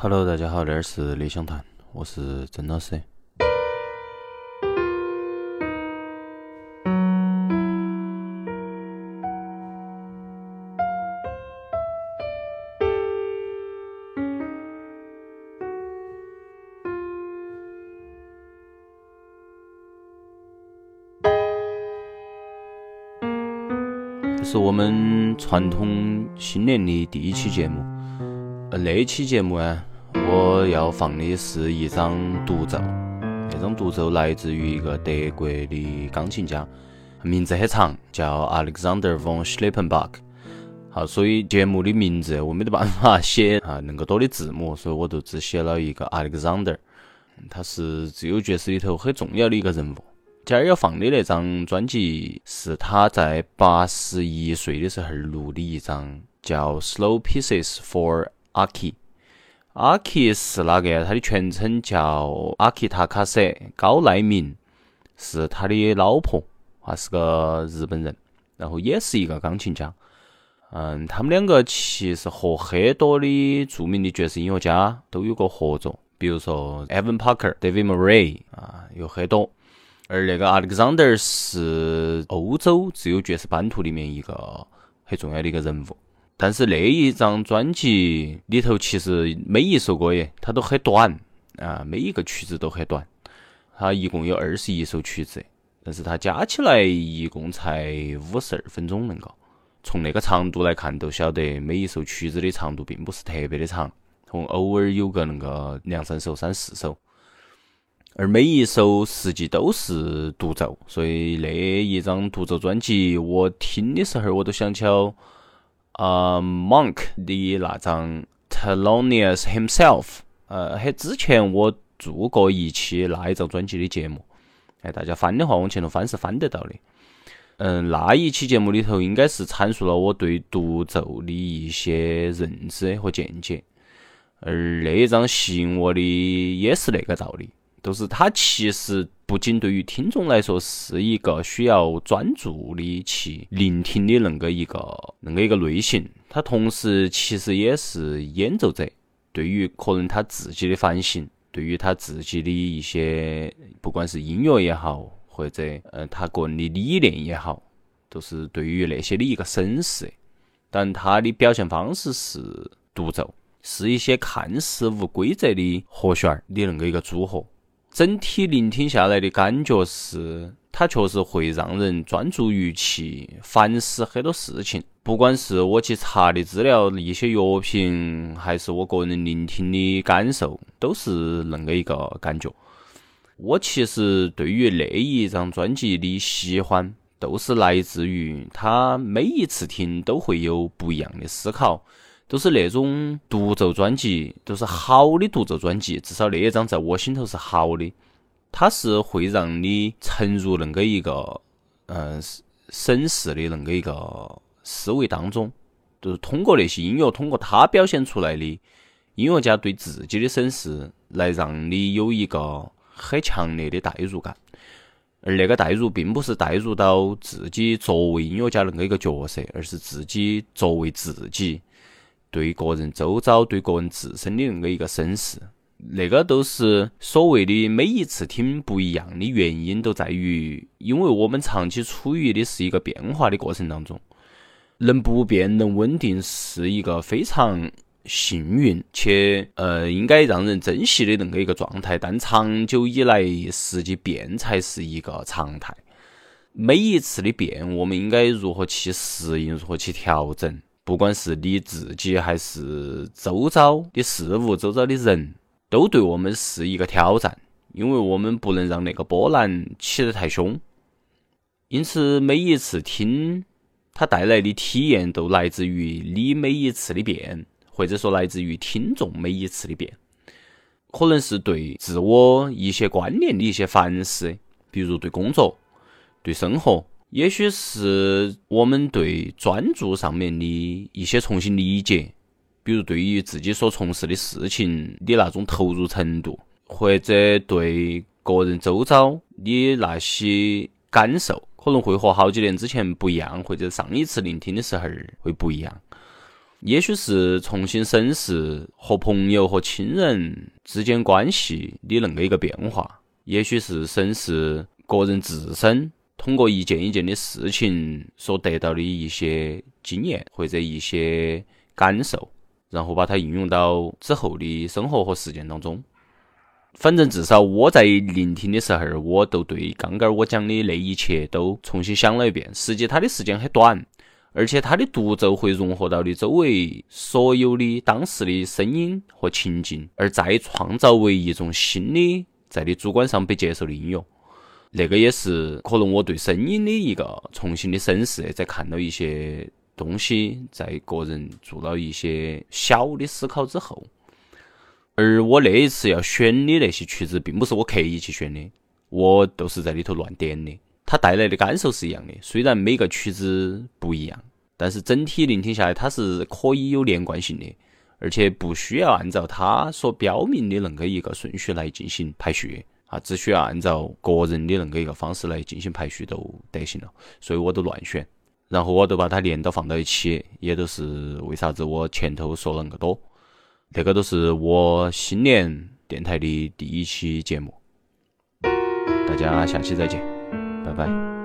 Hello，大家好，这儿是理想谈，我是曾老师。这是我们传统新年的第一期节目。呃，那期节目呢，我要放的是一张独奏。那张独奏来自于一个德国的钢琴家，名字很长，叫 Alexander von Schlippenbach。好，所以节目的名字我没得办法写 啊，那么多的字母，所以我就只写了一个 Alexander。他是自由爵士里头很重要的一个人物。今儿要放的那张专辑是他在八十一岁的时候录的一张，叫《Slow Pieces for 阿 k》。阿奇是哪个？他的全称叫阿奇塔卡瑟高奈明，是他的老婆，还是个日本人，然后也是一个钢琴家。嗯，他们两个其实和很多的著名的爵士音乐家都有过合作，比如说 Evan Parker、David Murray 啊，有很多。而那个 Alexander 是欧洲自由爵士版图里面一个很重要的一个人物，但是那一张专辑里头其实每一首歌耶，它都很短啊，每一个曲子都很短，它一共有二十一首曲子，但是它加起来一共才五十二分钟能够。从那个长度来看，都晓得每一首曲子的长度并不是特别的长，从偶尔有个那个两三首、三四首。而每一首实际都是独奏，所以那一张独奏专辑，我听的时候我都想起呃，Monk 的那张 Telonius Himself。呃，很之前我做过一期那一张专辑的节目，哎，大家翻的话往前头翻是翻得到的。嗯，那一期节目里头应该是阐述了我对独奏的一些认知和见解，而那一张吸引我的也是那个道理。就是它其实不仅对于听众来说是一个需要专注的去聆听的恁个一个恁个一个类型，它同时其实也是演奏者对于可能他自己的反省，对于他自己的一些不管是音乐也好，或者呃他个人的理念也好，都是对于那些的一个审视。但他的表现方式是独奏，是一些看似无规则的和弦儿的恁个一个组合。整体聆听下来的感觉是，它确实会让人专注于去反思很多事情。不管是我去查的资料、一些药品，还是我个人聆听的感受，都是恁个一个感觉。我其实对于那一张专辑的喜欢，都是来自于他每一次听都会有不一样的思考。都是那种独奏专辑，都是好的独奏专辑。至少那一张在我心头是好的，它是会让你沉入恁个一个，嗯，审视的恁个一个思维当中。就是通过那些音乐，通过他表现出来的音乐家对自己的审视，来让你有一个很强烈的代入感。而那个代入，并不是代入到自己作为音乐家恁个一个角色，而是自己作为自己。对个人周遭、对个人自身的那个一个审视，那个都是所谓的每一次听不一样的原因，都在于，因为我们长期处于的是一个变化的过程当中，能不变、能稳定，是一个非常幸运且呃应该让人珍惜的那个一个状态。但长久以来，实际变才是一个常态。每一次的变，我们应该如何去适应，如何去调整？不管是你自己还是周遭的事物、周遭的人，都对我们是一个挑战，因为我们不能让那个波澜起得太凶。因此，每一次听它带来的体验，都来自于你每一次的变，或者说来自于听众每一次的变，可能是对自我一些观念的一些反思，比如对工作、对生活。也许是我们对专注上面的一些重新理解，比如对于自己所从事的事情的那种投入程度，或者对个人周遭的那些感受，可能会和好几年之前不一样，或者上一次聆听的时候会不一样。也许是重新审视和朋友和亲人之间关系的恁个一个变化，也许是审视个人自身通过一件一件的事情所得到的一些经验或者一些感受，然后把它应用到之后的生活和实践当中。反正至少我在聆听的时候，我都对刚刚我讲的那一切都重新想了一遍。实际它的时间很短。而且它的独奏会融合到你周围所有的当时的声音和情境，而再创造为一种新的在你主观上被接受的音乐。那个也是可能我对声音的一个重新的审视，在看到一些东西，在个人做了一些小的思考之后。而我那一次要选的那些曲子，并不是我刻意去选的，我都是在里头乱点的。它带来的感受是一样的，虽然每个曲子不一样。但是整体聆听下来，它是可以有连贯性的，而且不需要按照它所标明的恁个一个顺序来进行排序啊，只需要按照个人的那个一个方式来进行排序就得行了。所以我都乱选，然后我都把它连到放到一起，也都是为啥子我前头说恁个多，这个都是我新年电台的第一期节目，大家下期再见，拜拜。